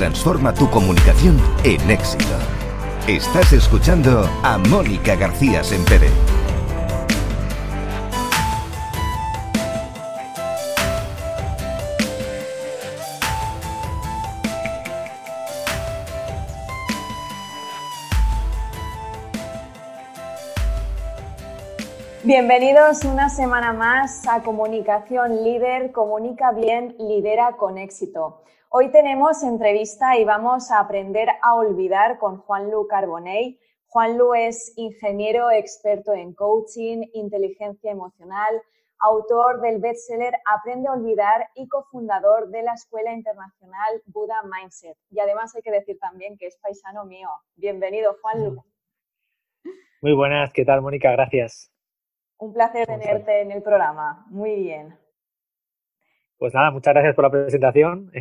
Transforma tu comunicación en éxito. Estás escuchando a Mónica García Sempere. Bienvenidos una semana más a Comunicación Líder, Comunica Bien, Lidera con Éxito. Hoy tenemos entrevista y vamos a aprender a olvidar con Juan Lu Carbonell. Juan Lu es ingeniero experto en coaching, inteligencia emocional, autor del bestseller Aprende a olvidar y cofundador de la Escuela Internacional Buda Mindset. Y además hay que decir también que es paisano mío. Bienvenido, Juan Lu. Muy buenas, ¿qué tal, Mónica? Gracias. Un placer tenerte en el programa. Muy bien. Pues nada, muchas gracias por la presentación.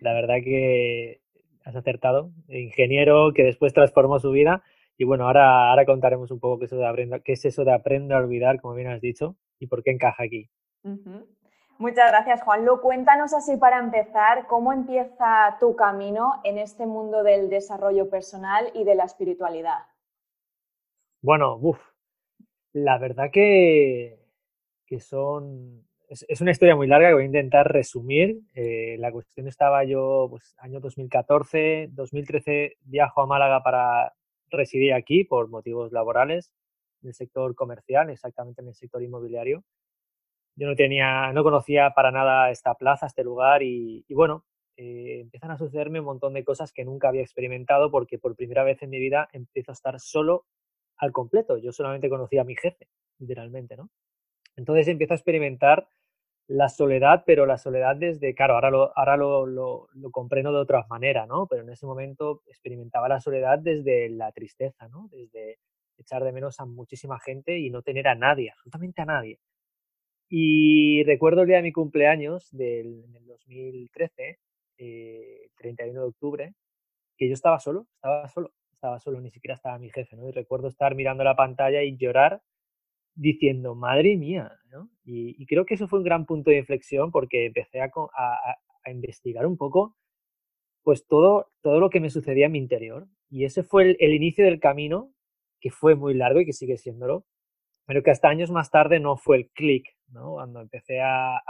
La verdad que has acertado. Ingeniero que después transformó su vida. Y bueno, ahora, ahora contaremos un poco qué es, eso de aprender, qué es eso de a olvidar, como bien has dicho, y por qué encaja aquí. Muchas gracias, Juan Lu. Cuéntanos así para empezar, ¿cómo empieza tu camino en este mundo del desarrollo personal y de la espiritualidad? Bueno, uff, la verdad que, que son es, una historia muy larga que voy a intentar resumir. Eh, la cuestión estaba yo, pues, año 2014, 2013 viajo a Málaga para residir aquí por motivos laborales en el sector comercial, exactamente en el sector inmobiliario. Yo no tenía, no conocía para nada esta plaza, este lugar y, bueno, eh, empiezan a sucederme un montón de cosas que nunca había experimentado porque por primera vez en mi vida empiezo a estar solo al completo. Yo solamente conocía a mi jefe, literalmente, ¿no? Entonces empiezo a experimentar la soledad, pero la soledad desde, claro, ahora lo, ahora lo, lo, comprendo de otra manera, ¿no? Pero en ese momento experimentaba la soledad desde la tristeza, ¿no? Desde echar de menos a muchísima gente y no tener a nadie, absolutamente a nadie. Y recuerdo el día de mi cumpleaños del, 2013, eh, 31 de octubre, que yo estaba solo, estaba solo, estaba solo, ni siquiera estaba mi jefe, ¿no? Y recuerdo estar mirando la pantalla y llorar diciendo, madre mía. Y, creo que eso fue un gran punto de inflexión porque empecé a, investigar un poco pues todo, todo lo que me sucedía en mi interior. Y ese fue el, inicio del camino, que fue muy largo y que sigue siéndolo, pero que hasta años más tarde no fue el clic. Cuando empecé a,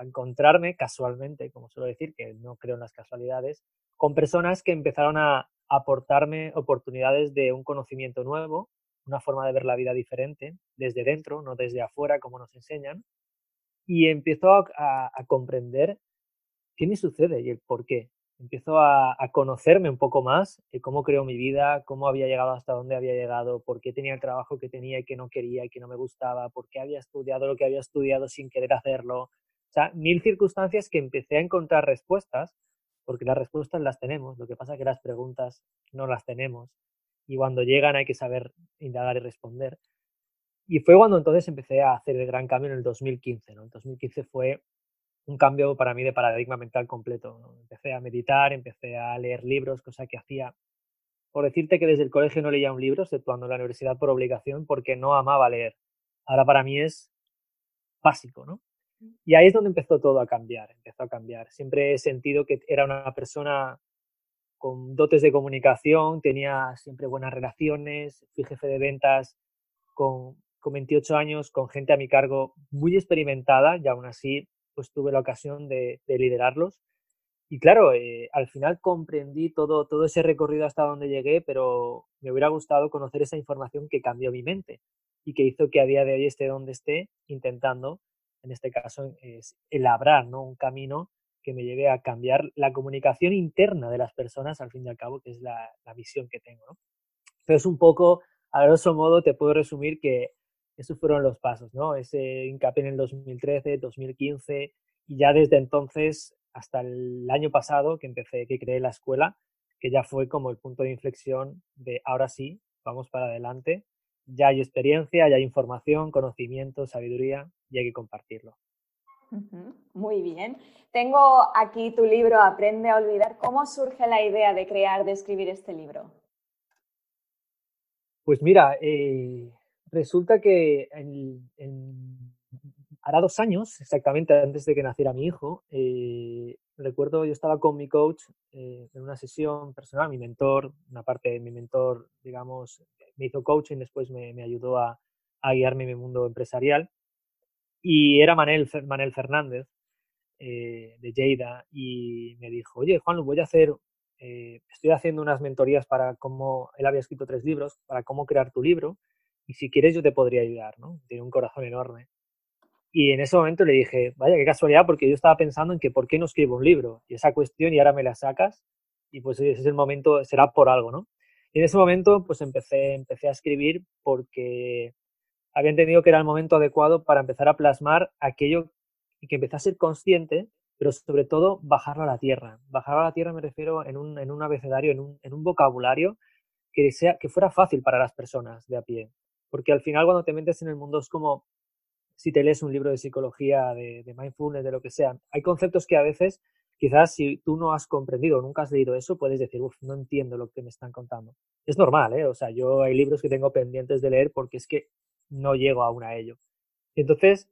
encontrarme casualmente, como suelo decir, que no creo en las casualidades, con personas que empezaron a aportarme oportunidades de un conocimiento nuevo, una forma de ver la vida diferente, desde dentro, no desde afuera, como nos enseñan, y empiezo a, comprender qué me sucede y el por qué. Empiezo a, conocerme un poco más, de cómo creo mi vida, cómo había llegado hasta dónde había llegado, por qué tenía el trabajo que tenía y que no quería y que no me gustaba, por qué había estudiado lo que había estudiado sin querer hacerlo. O sea, mil circunstancias que empecé a encontrar respuestas, porque las respuestas las tenemos, lo que pasa es que las preguntas no las tenemos y cuando llegan hay que saber indagar y responder. Y fue cuando entonces empecé a hacer el gran cambio en el 2015. ¿no? El 2015 fue un cambio para mí de paradigma mental completo. Empecé a meditar, empecé a leer libros, cosa que hacía, por decirte que desde el colegio no leía un libro, exceptuando la universidad por obligación, porque no amaba leer. Ahora para mí es básico, ¿no? Y ahí es donde empezó todo a cambiar, empezó a cambiar. Siempre he sentido que era una persona con dotes de comunicación, tenía siempre buenas relaciones, fui jefe de ventas con, con 28 años, con gente a mi cargo muy experimentada y aún así pues tuve la ocasión de, liderarlos. Y claro, eh, al final comprendí todo, todo ese recorrido hasta donde llegué, pero me hubiera gustado conocer esa información que cambió mi mente y que hizo que a día de hoy esté donde esté, intentando, en este caso, es ¿no? un camino que me lleve a cambiar la comunicación interna de las personas, al fin y al cabo, que es la, visión que tengo. ¿no? Pero es un poco, a grosso modo, te puedo resumir que esos fueron los pasos, ¿no? Ese hincapié en el 2013, 2015, y ya desde entonces hasta el año pasado que empecé, que creé la escuela, que ya fue como el punto de inflexión de ahora sí, vamos para adelante, ya hay experiencia, ya hay información, conocimiento, sabiduría y hay que compartirlo. Muy bien. Tengo aquí tu libro Aprende a olvidar. ¿Cómo surge la idea de crear, de escribir este libro? Pues mira, eh, resulta que en, hará dos años, exactamente antes de que naciera mi hijo, eh, recuerdo yo estaba con mi coach eh, en una sesión personal, mi mentor, una parte de mi mentor, digamos, me hizo coaching, después me, ayudó a, guiarme en mi mundo empresarial. Y era Manel, Manel Fernández, de Lleida, y me dijo, oye, Juan, voy a hacer eh, estoy haciendo unas mentorías para cómo, él había escrito tres libros, para cómo crear tu libro, y si quieres yo te podría ayudar, ¿no? Tiene un corazón enorme. Y en ese momento le dije, vaya, qué casualidad, porque yo estaba pensando en que por qué no escribo un libro, y esa cuestión, y ahora me la sacas, y pues ese es el momento, será por algo, ¿no? Y en ese momento, pues empecé, empecé a escribir porque había entendido que era el momento adecuado para empezar a plasmar aquello y que empecé a ser consciente pero sobre todo bajarlo a la tierra. Bajarlo a la tierra me refiero en un, en un abecedario, en un, en un, vocabulario que, sea, que fuera fácil para las personas de a pie. Porque al final cuando te metes en el mundo es como si te lees un libro de psicología, de, mindfulness, de lo que sea. Hay conceptos que a veces, quizás si tú no has comprendido, nunca has leído eso, puedes decir, uff, no entiendo lo que me están contando. Es normal, ¿eh? O sea, yo hay libros que tengo pendientes de leer porque es que no llego aún a ello. Entonces,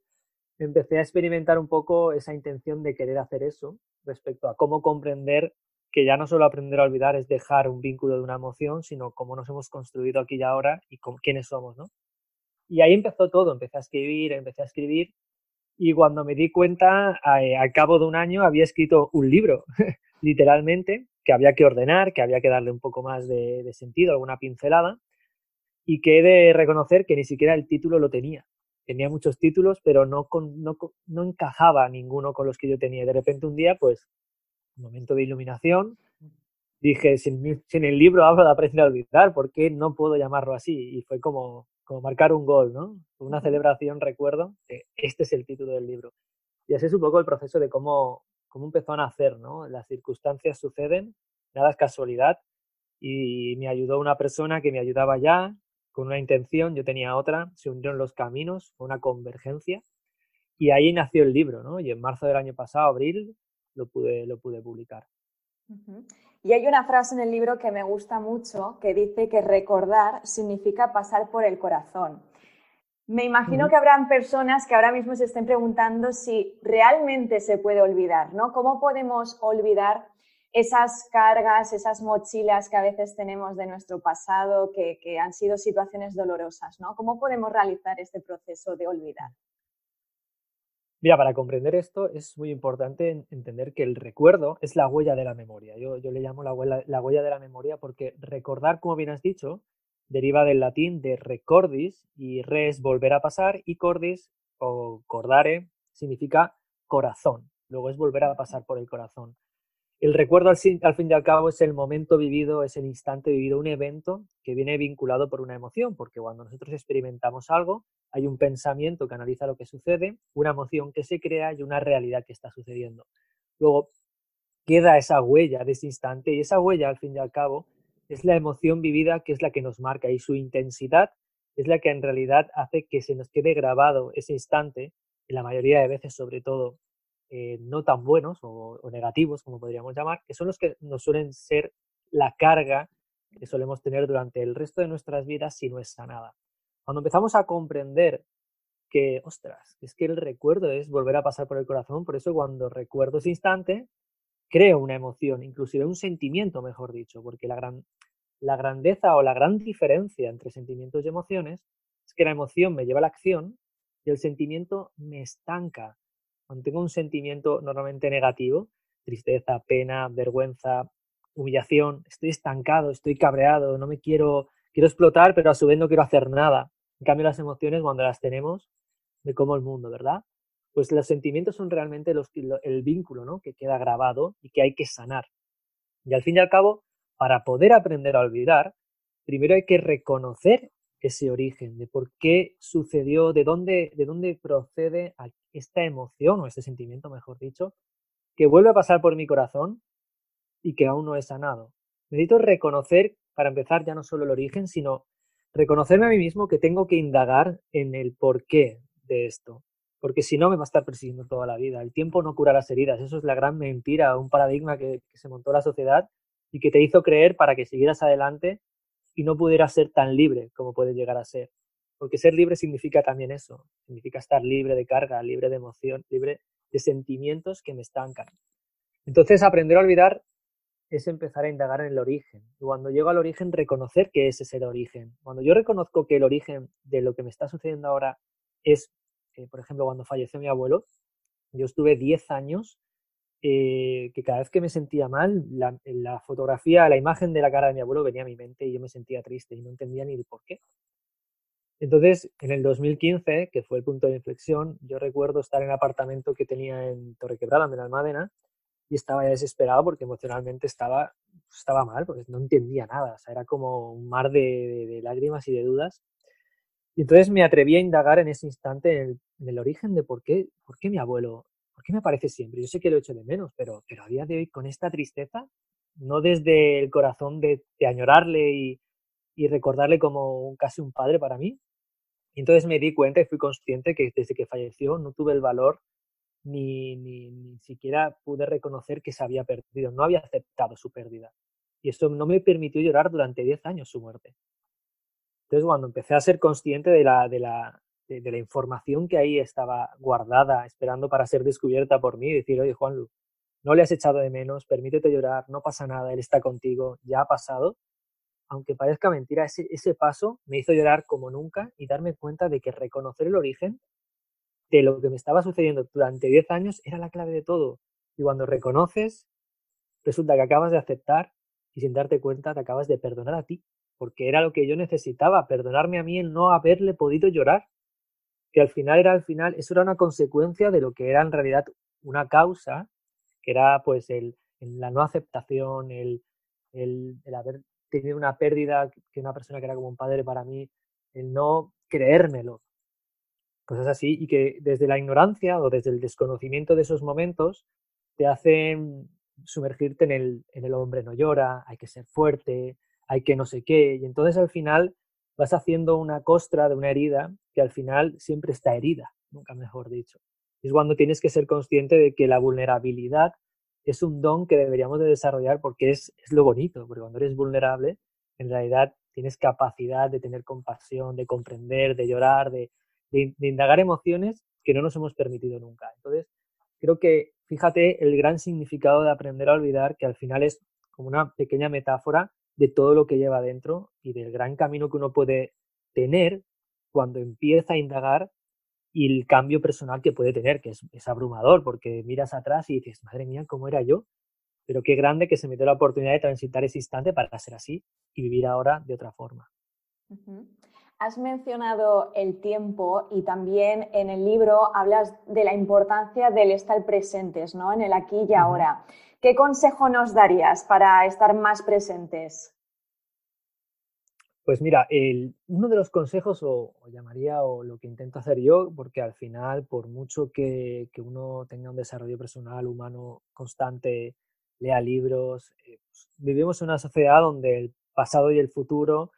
empecé a experimentar un poco esa intención de querer hacer eso respecto a cómo comprender que ya no solo aprender a olvidar es dejar un vínculo de una emoción, sino cómo nos hemos construido aquí y ahora y quiénes somos, ¿no? Y ahí empezó todo, empecé a escribir, empecé a escribir y cuando me di cuenta, al cabo de un año había escrito un libro, literalmente, que había que ordenar, que había que darle un poco más de, sentido, alguna pincelada, y que he de reconocer que ni siquiera el título lo tenía tenía muchos títulos, pero no, no, encajaba ninguno con los que yo tenía. De repente un día, pues, un momento de iluminación, dije, si en, el libro hablo de aprender a olvidar, ¿por qué no puedo llamarlo así? Y fue como, como marcar un gol, ¿no? Una celebración, recuerdo, que este es el título del libro. Y así es un poco el proceso de cómo, cómo empezó a nacer, ¿no? Las circunstancias suceden, nada es casualidad, y me ayudó una persona que me ayudaba ya, con una intención, yo tenía otra, se unieron los caminos, una convergencia, y ahí nació el libro, ¿no? Y en marzo del año pasado, abril, lo pude, lo pude publicar. Y hay una frase en el libro que me gusta mucho que dice que recordar significa pasar por el corazón. Me imagino que habrán personas que ahora mismo se estén preguntando si realmente se puede olvidar, ¿no? ¿Cómo podemos olvidar esas cargas, esas mochilas que a veces tenemos de nuestro pasado, que, han sido situaciones dolorosas, ¿no? ¿Cómo podemos realizar este proceso de olvidar? Mira, para comprender esto es muy importante entender que el recuerdo es la huella de la memoria. Yo, le llamo la huella, la huella de la memoria porque recordar, como bien has dicho, deriva del latín de recordis y res volver a pasar y cordis o cordare significa corazón. Luego es volver a pasar por el corazón. El recuerdo al fin, y al cabo es el momento vivido, es el instante vivido, un evento que viene vinculado por una emoción, porque cuando nosotros experimentamos algo, hay un pensamiento que analiza lo que sucede, una emoción que se crea y una realidad que está sucediendo. Luego queda esa huella de ese instante y esa huella al fin y al cabo es la emoción vivida que es la que nos marca y su intensidad es la que en realidad hace que se nos quede grabado ese instante, y la mayoría de veces sobre todo eh, no tan buenos o, negativos, como podríamos llamar, que son los que nos suelen ser la carga que solemos tener durante el resto de nuestras vidas si no es sanada. Cuando empezamos a comprender que, ostras, es que el recuerdo es volver a pasar por el corazón, por eso cuando recuerdo ese instante, creo una emoción, inclusive un sentimiento, mejor dicho, porque la, gran, la grandeza o la gran diferencia entre sentimientos y emociones es que la emoción me lleva a la acción y el sentimiento me estanca, cuando tengo un sentimiento normalmente negativo, tristeza, pena, vergüenza, humillación, estoy estancado, estoy cabreado, no me quiero, quiero explotar, pero a su vez no quiero hacer nada. En cambio, las emociones, cuando las tenemos, me como el mundo, ¿verdad? Pues los sentimientos son realmente los, el vínculo ¿no? que queda grabado y que hay que sanar. Y al fin y al cabo, para poder aprender a olvidar, primero hay que reconocer ese origen, de por qué sucedió, de dónde, de dónde procede esta emoción o este sentimiento, mejor dicho, que vuelve a pasar por mi corazón y que aún no he sanado. Necesito reconocer, para empezar, ya no solo el origen, sino reconocerme a mí mismo que tengo que indagar en el porqué de esto. Porque si no, me va a estar persiguiendo toda la vida. El tiempo no cura las heridas. Eso es la gran mentira, un paradigma que, se montó la sociedad y que te hizo creer para que siguieras adelante y no pudieras ser tan libre como puedes llegar a ser. Porque ser libre significa también eso. Significa estar libre de carga, libre de emoción, libre de sentimientos que me estancan. Entonces, aprender a olvidar es empezar a indagar en el origen. Y cuando llego al origen, reconocer que ese es el origen. Cuando yo reconozco que el origen de lo que me está sucediendo ahora es, eh, por ejemplo, cuando falleció mi abuelo, yo estuve 10 años eh, que cada vez que me sentía mal, la, fotografía, la imagen de la cara de mi abuelo venía a mi mente y yo me sentía triste y no entendía ni el por qué. Entonces, en el 2015, que fue el punto de inflexión, yo recuerdo estar en el apartamento que tenía en Torrequebrada, en Almádena, y estaba ya desesperado porque emocionalmente estaba, estaba mal, porque no entendía nada. O sea, era como un mar de, lágrimas y de dudas. Y entonces me atreví a indagar en ese instante en el, en el, origen de por qué, por qué mi abuelo, por qué me aparece siempre. Yo sé que lo he hecho de menos, pero, pero a día de hoy con esta tristeza, no desde el corazón de, de añorarle y, y recordarle como casi un padre para mí. Y entonces me di cuenta y fui consciente que desde que falleció no tuve el valor ni, ni, ni siquiera pude reconocer que se había perdido, no había aceptado su pérdida. Y eso no me permitió llorar durante 10 años su muerte. Entonces, cuando empecé a ser consciente de la, de la, de, de la información que ahí estaba guardada, esperando para ser descubierta por mí, decir, oye, Juanlu, no le has echado de menos, permítete llorar, no pasa nada, él está contigo, ya ha pasado. Aunque parezca mentira, ese, ese paso me hizo llorar como nunca y darme cuenta de que reconocer el origen de lo que me estaba sucediendo durante 10 años era la clave de todo. Y cuando reconoces, resulta que acabas de aceptar y sin darte cuenta te acabas de perdonar a ti, porque era lo que yo necesitaba, perdonarme a mí el no haberle podido llorar. Que al final era al final, eso era una consecuencia de lo que era en realidad una causa, que era pues el, la no aceptación, el, el, el haber tenido una pérdida que una persona que era como un padre para mí, el no creérmelo, cosas así, y que desde la ignorancia o desde el desconocimiento de esos momentos te hacen sumergirte en el, en el hombre no llora, hay que ser fuerte, hay que no sé qué, y entonces al final vas haciendo una costra de una herida que al final siempre está herida, nunca mejor dicho. Es cuando tienes que ser consciente de que la vulnerabilidad es un don que deberíamos de desarrollar porque es, es lo bonito, porque cuando eres vulnerable, en realidad tienes capacidad de tener compasión, de comprender, de llorar, de, de, indagar emociones que no nos hemos permitido nunca. Entonces, creo que fíjate el gran significado de aprender a olvidar, que al final es como una pequeña metáfora de todo lo que lleva dentro y del gran camino que uno puede tener cuando empieza a indagar y el cambio personal que puede tener, que es, abrumador, porque miras atrás y dices, madre mía, ¿cómo era yo? Pero qué grande que se me dio la oportunidad de transitar ese instante para ser así y vivir ahora de otra forma. Has mencionado el tiempo y también en el libro hablas de la importancia del estar presentes, ¿no? En el aquí y ahora. ¿Qué consejo nos darías para estar más presentes? Pues mira, el, uno de los consejos, o, o, llamaría, o lo que intento hacer yo, porque al final, por mucho que, que uno tenga un desarrollo personal, humano constante, lea libros, eh, pues, vivimos en una sociedad donde el pasado y el futuro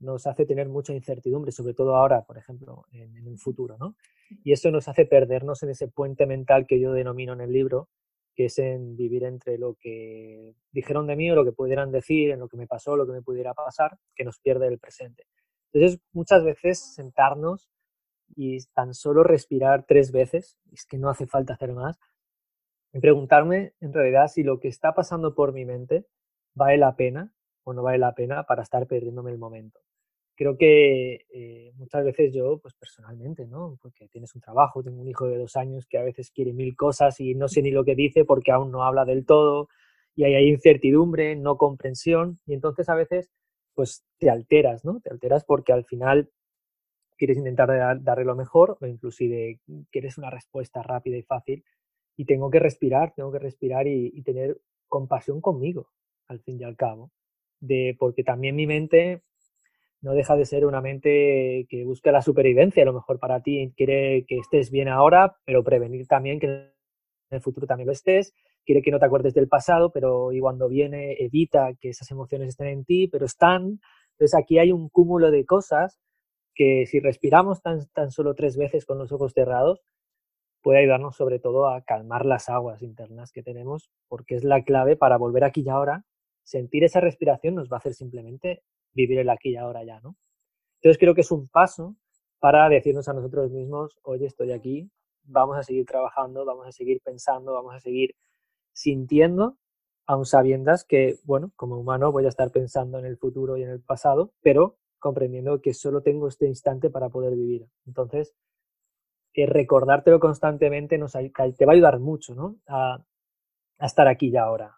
nos hace tener mucha incertidumbre, sobre todo ahora, por ejemplo, en, en, el futuro, ¿no? Y eso nos hace perdernos en ese puente mental que yo denomino en el libro, que es en vivir entre lo que dijeron de mí o lo que pudieran decir, en lo que me pasó, lo que me pudiera pasar, que nos pierde el presente. Entonces, muchas veces sentarnos y tan solo respirar tres veces, es que no hace falta hacer más, y preguntarme en realidad si lo que está pasando por mi mente vale la pena o no vale la pena para estar perdiéndome el momento creo que eh, muchas veces yo, pues personalmente, ¿no? Porque tienes un trabajo, tengo un hijo de dos años que a veces quiere mil cosas y no sé ni lo que dice porque aún no habla del todo y hay, hay incertidumbre, no comprensión y entonces a veces pues te alteras, ¿no? Te alteras porque al final quieres intentar dar, darle lo mejor o inclusive quieres una respuesta rápida y fácil y tengo que respirar, tengo que respirar y, y tener compasión conmigo, al fin y al cabo, de porque también mi mente no deja de ser una mente que busca la supervivencia, a lo mejor para ti quiere que estés bien ahora, pero prevenir también que en el futuro también lo estés, quiere que no te acuerdes del pasado, pero y cuando viene evita que esas emociones estén en ti, pero están. Entonces aquí hay un cúmulo de cosas que si respiramos tan, tan solo tres veces con los ojos cerrados, puede ayudarnos sobre todo a calmar las aguas internas que tenemos, porque es la clave para volver aquí y ahora. Sentir esa respiración nos va a hacer simplemente vivir el aquí y ahora ya, ¿no? Entonces creo que es un paso para decirnos a nosotros mismos, oye, estoy aquí, vamos a seguir trabajando, vamos a seguir pensando, vamos a seguir sintiendo, aun sabiendas que, bueno, como humano voy a estar pensando en el futuro y en el pasado, pero comprendiendo que solo tengo este instante para poder vivir. Entonces, eh, recordártelo constantemente nos, te va a ayudar mucho ¿no? a, estar aquí y ahora.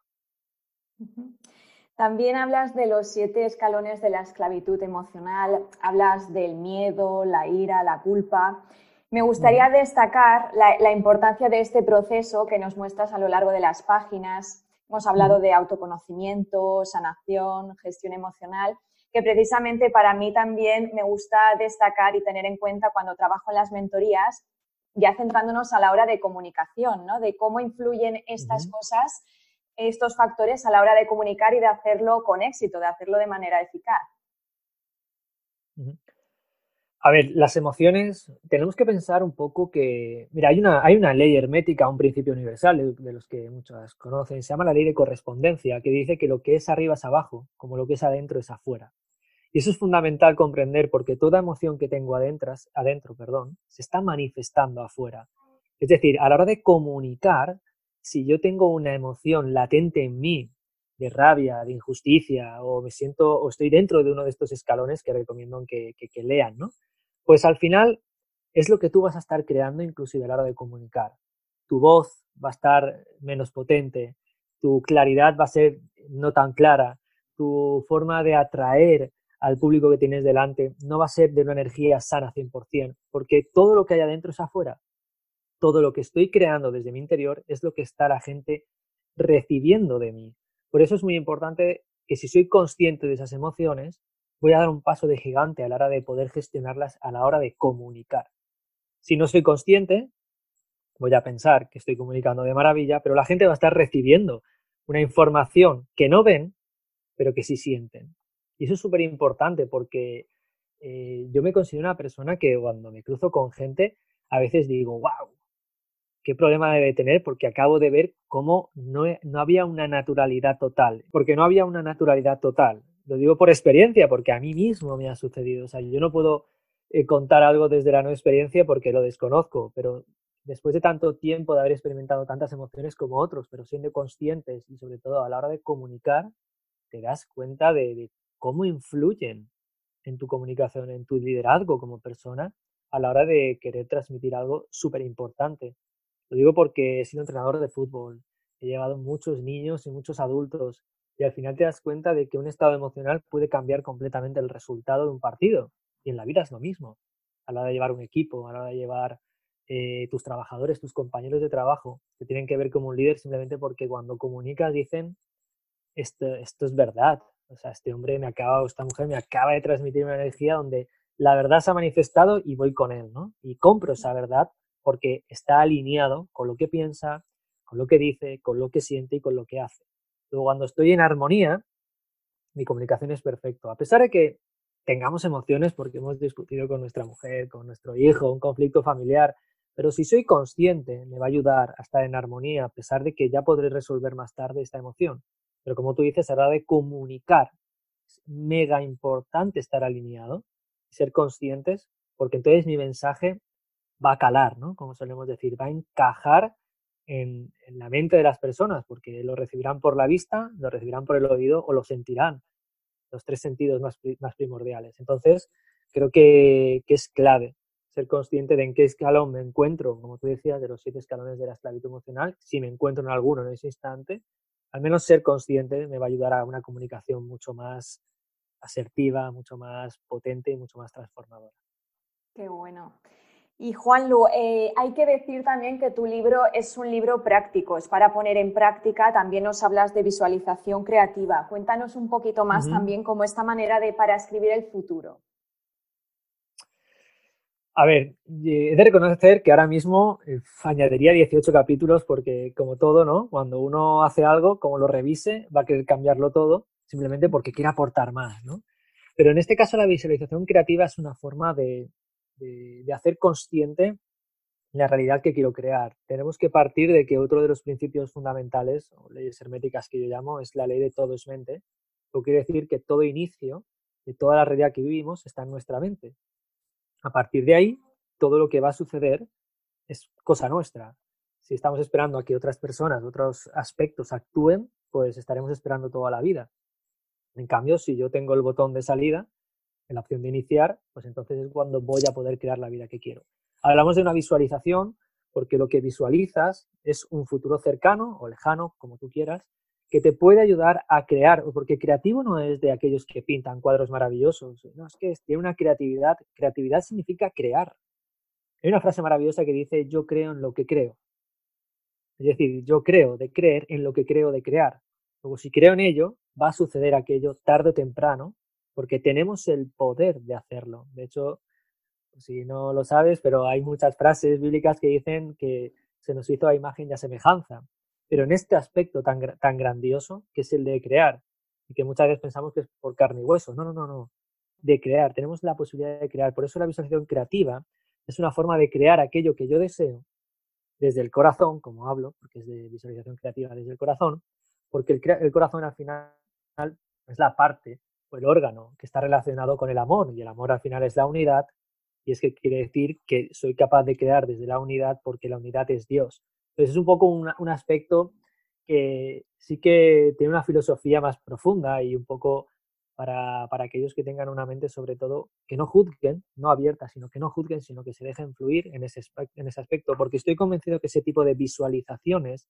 También hablas de los siete escalones de la esclavitud emocional, hablas del miedo, la ira, la culpa. Me gustaría destacar la, importancia de este proceso que nos muestras a lo largo de las páginas. Hemos hablado de autoconocimiento, sanación, gestión emocional, que precisamente para mí también me gusta destacar y tener en cuenta cuando trabajo en las mentorías, ya centrándonos a la hora de comunicación, ¿no? De cómo influyen estas cosas, estos factores a la hora de comunicar y de hacerlo con éxito, de hacerlo de manera eficaz. A ver, las emociones, tenemos que pensar un poco que, mira, hay una, hay una ley hermética, un principio universal de, los que muchos conocen, se llama la ley de correspondencia, que dice que lo que es arriba es abajo, como lo que es adentro es afuera. Y eso es fundamental comprender porque toda emoción que tengo adentro, adentro perdón, se está manifestando afuera. Es decir, a la hora de comunicar, si yo tengo una emoción latente en mí de rabia, de injusticia, o me siento, o estoy dentro de uno de estos escalones que recomiendo que, que, lean, ¿no? Pues al final es lo que tú vas a estar creando inclusive a la hora de comunicar. Tu voz va a estar menos potente, tu claridad va a ser no tan clara, tu forma de atraer al público que tienes delante no va a ser de una energía sana 100%, porque todo lo que hay adentro es afuera. Todo lo que estoy creando desde mi interior es lo que está la gente recibiendo de mí. Por eso es muy importante que si soy consciente de esas emociones, voy a dar un paso de gigante a la hora de poder gestionarlas a la hora de comunicar. Si no soy consciente, voy a pensar que estoy comunicando de maravilla, pero la gente va a estar recibiendo una información que no ven, pero que sí sienten. Y eso es súper importante porque eh, yo me considero una persona que cuando me cruzo con gente, a veces digo, wow, qué problema debe tener porque acabo de ver cómo no, no había una naturalidad total. Porque no había una naturalidad total. Lo digo por experiencia, porque a mí mismo me ha sucedido. O sea, yo no puedo eh, contar algo desde la no experiencia porque lo desconozco, pero después de tanto tiempo de haber experimentado tantas emociones como otros, pero siendo conscientes y sobre todo a la hora de comunicar, te das cuenta de cómo influyen en tu comunicación, en tu liderazgo como persona a la hora de querer transmitir algo súper importante. Lo digo porque he sido entrenador de fútbol, he llevado muchos niños y muchos adultos y al final te das cuenta de que un estado emocional puede cambiar completamente el resultado de un partido. Y en la vida es lo mismo. A la hora de llevar un equipo, a la hora de llevar eh, tus trabajadores, tus compañeros de trabajo, que tienen que ver como un líder simplemente porque cuando comunicas dicen, esto, esto es verdad, o sea, este hombre me acaba, o esta mujer me acaba de transmitir una energía donde la verdad se ha manifestado y voy con él, ¿no? Y compro esa verdad porque está alineado con lo que piensa, con lo que dice, con lo que siente y con lo que hace. Luego, cuando estoy en armonía, mi comunicación es perfecta. A pesar de que tengamos emociones porque hemos discutido con nuestra mujer, con nuestro hijo, un conflicto familiar, pero si soy consciente, me va a ayudar a estar en armonía, a pesar de que ya podré resolver más tarde esta emoción. Pero como tú dices, hora de comunicar, es mega importante estar alineado, ser conscientes, porque entonces mi mensaje va a calar, ¿no? Como solemos decir, va a encajar en, la mente de las personas, porque lo recibirán por la vista, lo recibirán por el oído o lo sentirán, los tres sentidos más, primordiales. Entonces, creo que, que, es clave ser consciente de en qué escalón me encuentro, como tú decías, de los siete escalones de la esclavitud emocional, si me encuentro en alguno en ese instante, al menos ser consciente me va a ayudar a una comunicación mucho más asertiva, mucho más potente y mucho más transformadora. Qué bueno. Y Juan Lu, eh, hay que decir también que tu libro es un libro práctico, es para poner en práctica. También nos hablas de visualización creativa. Cuéntanos un poquito más también cómo esta manera de para escribir el futuro. A ver, he de reconocer que ahora mismo eh, añadiría 18 capítulos porque, como todo, ¿no? Cuando uno hace algo, como lo revise, va a querer cambiarlo todo simplemente porque quiere aportar más, ¿no? Pero en este caso la visualización creativa es una forma de, de hacer consciente la realidad que quiero crear. Tenemos que partir de que otro de los principios fundamentales, leyes herméticas que yo llamo, es la ley de todo es mente. Lo quiere decir que todo inicio de toda la realidad que vivimos está en nuestra mente. A partir de ahí, todo lo que va a suceder es cosa nuestra. Si estamos esperando a que otras personas, otros aspectos actúen, pues estaremos esperando toda la vida. En cambio, si yo tengo el botón de salida, en la opción de iniciar, pues entonces es cuando voy a poder crear la vida que quiero. Hablamos de una visualización porque lo que visualizas es un futuro cercano o lejano, como tú quieras, que te puede ayudar a crear, porque creativo no es de aquellos que pintan cuadros maravillosos, no, es que tiene una creatividad, creatividad significa crear. Hay una frase maravillosa que dice, yo creo en lo que creo. Es decir, yo creo de creer en lo que creo de crear. Luego, si creo en ello, va a suceder aquello tarde o temprano, porque tenemos el poder de hacerlo. De hecho, si no lo sabes, pero hay muchas frases bíblicas que dicen que se nos hizo a imagen y a semejanza pero en este aspecto tan, tan grandioso que es el de crear, y que muchas veces pensamos que es por carne y hueso. No, no, no, no. De crear, tenemos la posibilidad de crear. Por eso la visualización creativa es una forma de crear aquello que yo deseo desde el corazón, como hablo, porque es de visualización creativa desde el corazón, porque el, el corazón al final es la parte el órgano que está relacionado con el amor, y el amor al final es la unidad, y es que quiere decir que soy capaz de crear desde la unidad porque la unidad es Dios. Entonces es un poco un, aspecto que sí que tiene una filosofía más profunda y un poco para, aquellos que tengan una mente sobre todo que no juzguen, no abierta, sino que no juzguen, sino que se dejen fluir en ese, en ese aspecto, porque estoy convencido que ese tipo de visualizaciones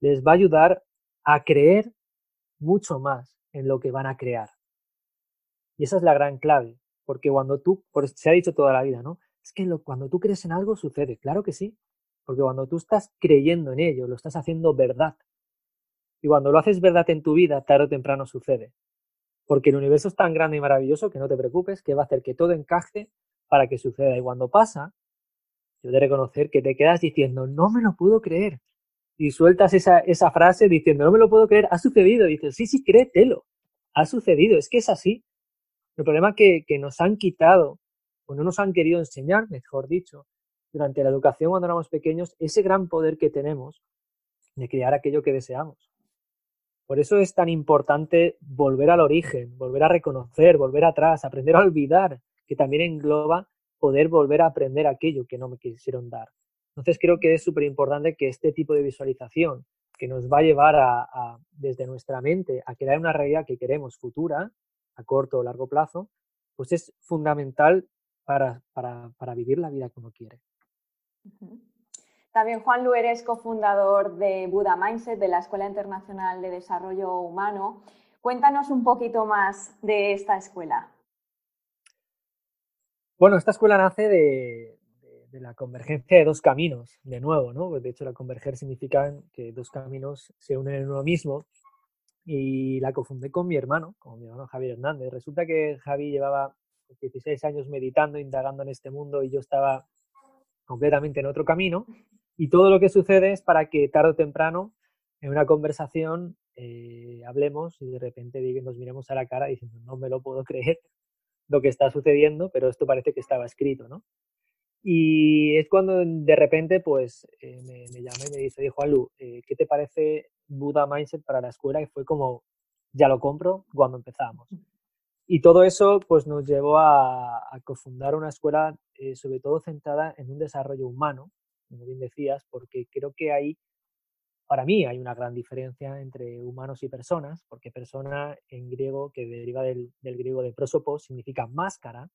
les va a ayudar a creer mucho más en lo que van a crear. Y esa es la gran clave, porque cuando tú, se ha dicho toda la vida, ¿no? Es que cuando tú crees en algo sucede, claro que sí, porque cuando tú estás creyendo en ello, lo estás haciendo verdad. Y cuando lo haces verdad en tu vida, tarde o temprano sucede. Porque el universo es tan grande y maravilloso que no te preocupes, que va a hacer que todo encaje para que suceda. Y cuando pasa, yo de reconocer que te quedas diciendo, no me lo puedo creer. Y sueltas esa, esa frase diciendo, no me lo puedo creer, ha sucedido. Dices, sí, sí, créetelo. Ha sucedido, es que es así. El problema que, nos han quitado, o no nos han querido enseñar, mejor dicho, durante la educación cuando éramos pequeños ese gran poder que tenemos de crear aquello que deseamos. Por eso es tan importante volver al origen, volver a reconocer, volver atrás, aprender a olvidar, que también engloba poder volver a aprender aquello que no me quisieron dar. Entonces creo que es súper importante que este tipo de visualización que nos va a llevar desde nuestra mente a crear una realidad que queremos futura, a corto o largo plazo, pues es fundamental para, para, para vivir la vida como quiere. También Juan Lu eres cofundador de Buda Mindset, de la Escuela Internacional de Desarrollo Humano. Cuéntanos un poquito más de esta escuela. Bueno, esta escuela nace de, la convergencia de dos caminos, de nuevo, ¿no? De hecho, la converger significa que dos caminos se unen en uno mismo y la cofundé con mi hermano, con mi hermano Javier Hernández. Resulta que Javi llevaba 16 años meditando, indagando en este mundo y yo estaba completamente en otro camino y todo lo que sucede es para que tarde o temprano en una conversación eh, hablemos y de repente nos miremos a la cara diciendo no me lo puedo creer lo que está sucediendo, pero esto parece que estaba escrito, ¿no? Y es cuando de repente pues eh, me, me, llama y me dice, dijo Alu, eh, ¿qué te parece Buda Mindset para la escuela? Y fue como, ya lo compro cuando empezamos. Y todo eso pues, nos llevó a, cofundar una escuela eh, sobre todo centrada en un desarrollo humano, como bien decías, porque creo que hay, para mí hay una gran diferencia entre humanos y personas, porque persona en griego, que deriva del, griego de prosopos, significa máscara,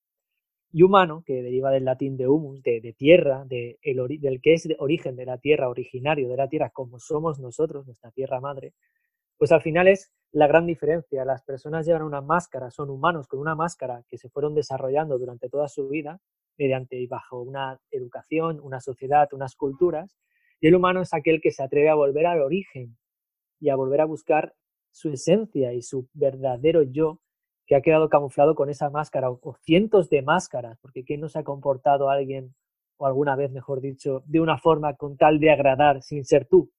y humano, que deriva del latín de humus, de, tierra, de el del que es de origen de la tierra, originario de la tierra, como somos nosotros, nuestra tierra madre, pues al final es la gran diferencia. Las personas llevan una máscara, son humanos con una máscara que se fueron desarrollando durante toda su vida mediante y bajo una educación, una sociedad, unas culturas, y el humano es aquel que se atreve a volver al origen y a volver a buscar su esencia y su verdadero yo, que ha quedado camuflado con esa máscara o, cientos de máscaras, porque ¿quién no se ha comportado alguien, o alguna vez, mejor dicho, de una forma con tal de agradar sin ser tú?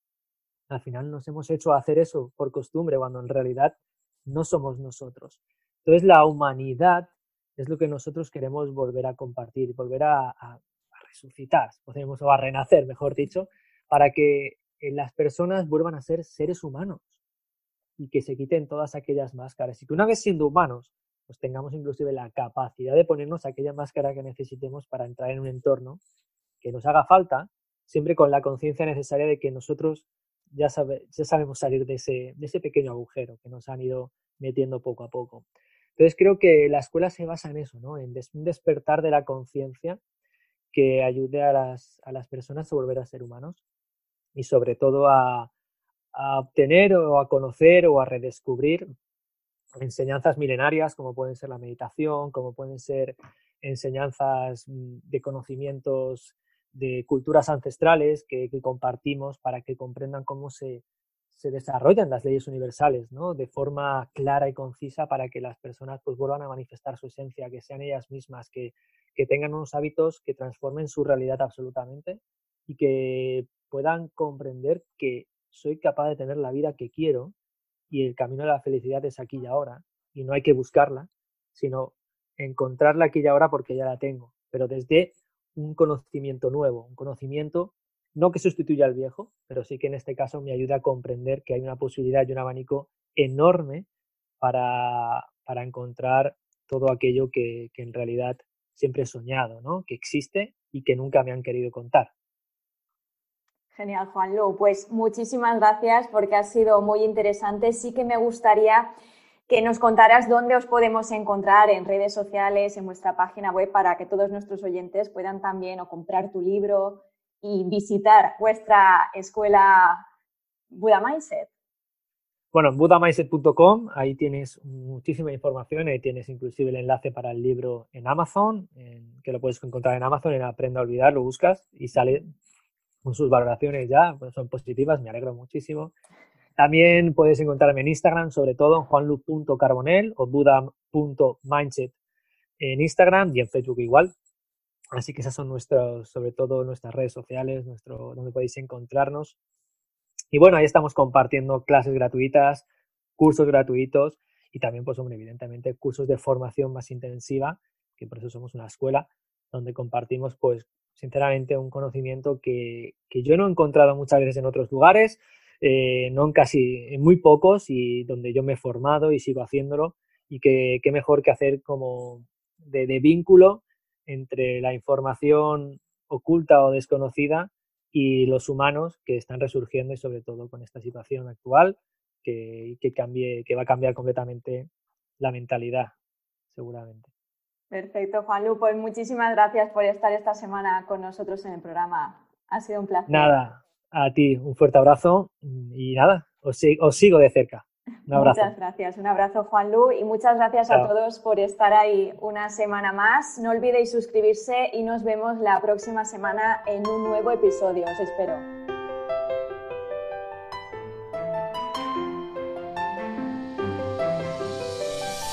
Al final nos hemos hecho hacer eso por costumbre, cuando en realidad no somos nosotros. Entonces la humanidad es lo que nosotros queremos volver a compartir, volver a, a resucitar, podemos, o a renacer, mejor dicho, para que eh, las personas vuelvan a ser seres humanos y que se quiten todas aquellas máscaras y que una vez siendo humanos, pues tengamos inclusive la capacidad de ponernos aquella máscara que necesitemos para entrar en un entorno que nos haga falta, siempre con la conciencia necesaria de que nosotros ya, sabemos salir de ese, pequeño agujero que nos han ido metiendo poco a poco. Entonces creo que la escuela se basa en eso, ¿no? en un despertar de la conciencia que ayude a las personas a volver a ser humanos y sobre todo a, a obtener o a conocer o a redescubrir enseñanzas milenarias como pueden ser la meditación, como pueden ser enseñanzas mm, de conocimientos de culturas ancestrales que, compartimos para que comprendan cómo se, se, desarrollan las leyes universales, ¿no? De forma clara y concisa para que las personas pues vuelvan a manifestar su esencia, que sean ellas mismas, que, que tengan unos hábitos que transformen su realidad absolutamente y que puedan comprender que soy capaz de tener la vida que quiero y el camino de la felicidad es aquí y ahora y no hay que buscarla, sino encontrarla aquí y ahora porque ya la tengo, pero desde un conocimiento nuevo, un conocimiento no que sustituya al viejo, pero sí que en este caso me ayuda a comprender que hay una posibilidad y un abanico enorme para, para encontrar todo aquello que, que en realidad siempre he soñado, ¿no? que existe y que nunca me han querido contar. Genial, Juanlu. Pues muchísimas gracias porque ha sido muy interesante. Sí que me gustaría que nos contaras dónde os podemos encontrar en redes sociales, en vuestra página web, para que todos nuestros oyentes puedan también o comprar tu libro y visitar vuestra escuela Buda Mindset. Bueno, budamindset.com, ahí tienes muchísima información, ahí tienes inclusive el enlace para el libro en Amazon, que lo puedes encontrar en Amazon, en Aprenda a Olvidar, lo buscas y sale con sus valoraciones ya, pues son positivas, me alegro muchísimo. También puedes encontrarme en Instagram, sobre todo en juanlu.carbonel o buda.mindset en Instagram y en Facebook igual. Así que esas son nuestros, sobre todo nuestras redes sociales, nuestro, donde podéis encontrarnos. Y bueno, ahí estamos compartiendo clases gratuitas, cursos gratuitos y también, pues hombre, evidentemente cursos de formación más intensiva, que por eso somos una escuela, donde compartimos pues sinceramente, un conocimiento que, yo no he encontrado muchas veces en otros lugares, eh, no en casi, en muy pocos, y donde yo me he formado y sigo haciéndolo, y que mejor que hacer como de, vínculo entre la información oculta o desconocida y los humanos que están resurgiendo y sobre todo con esta situación actual que, que, cambie, que va a cambiar completamente la mentalidad, seguramente. Perfecto, Juanlu. Pues muchísimas gracias por estar esta semana con nosotros en el programa. Ha sido un placer. Nada, a ti un fuerte abrazo y nada, os, sigo de cerca. Un abrazo. Muchas gracias, un abrazo Juanlu y muchas gracias a todos por estar ahí una semana más. No olvidéis suscribirse y nos vemos la próxima semana en un nuevo episodio. Os espero.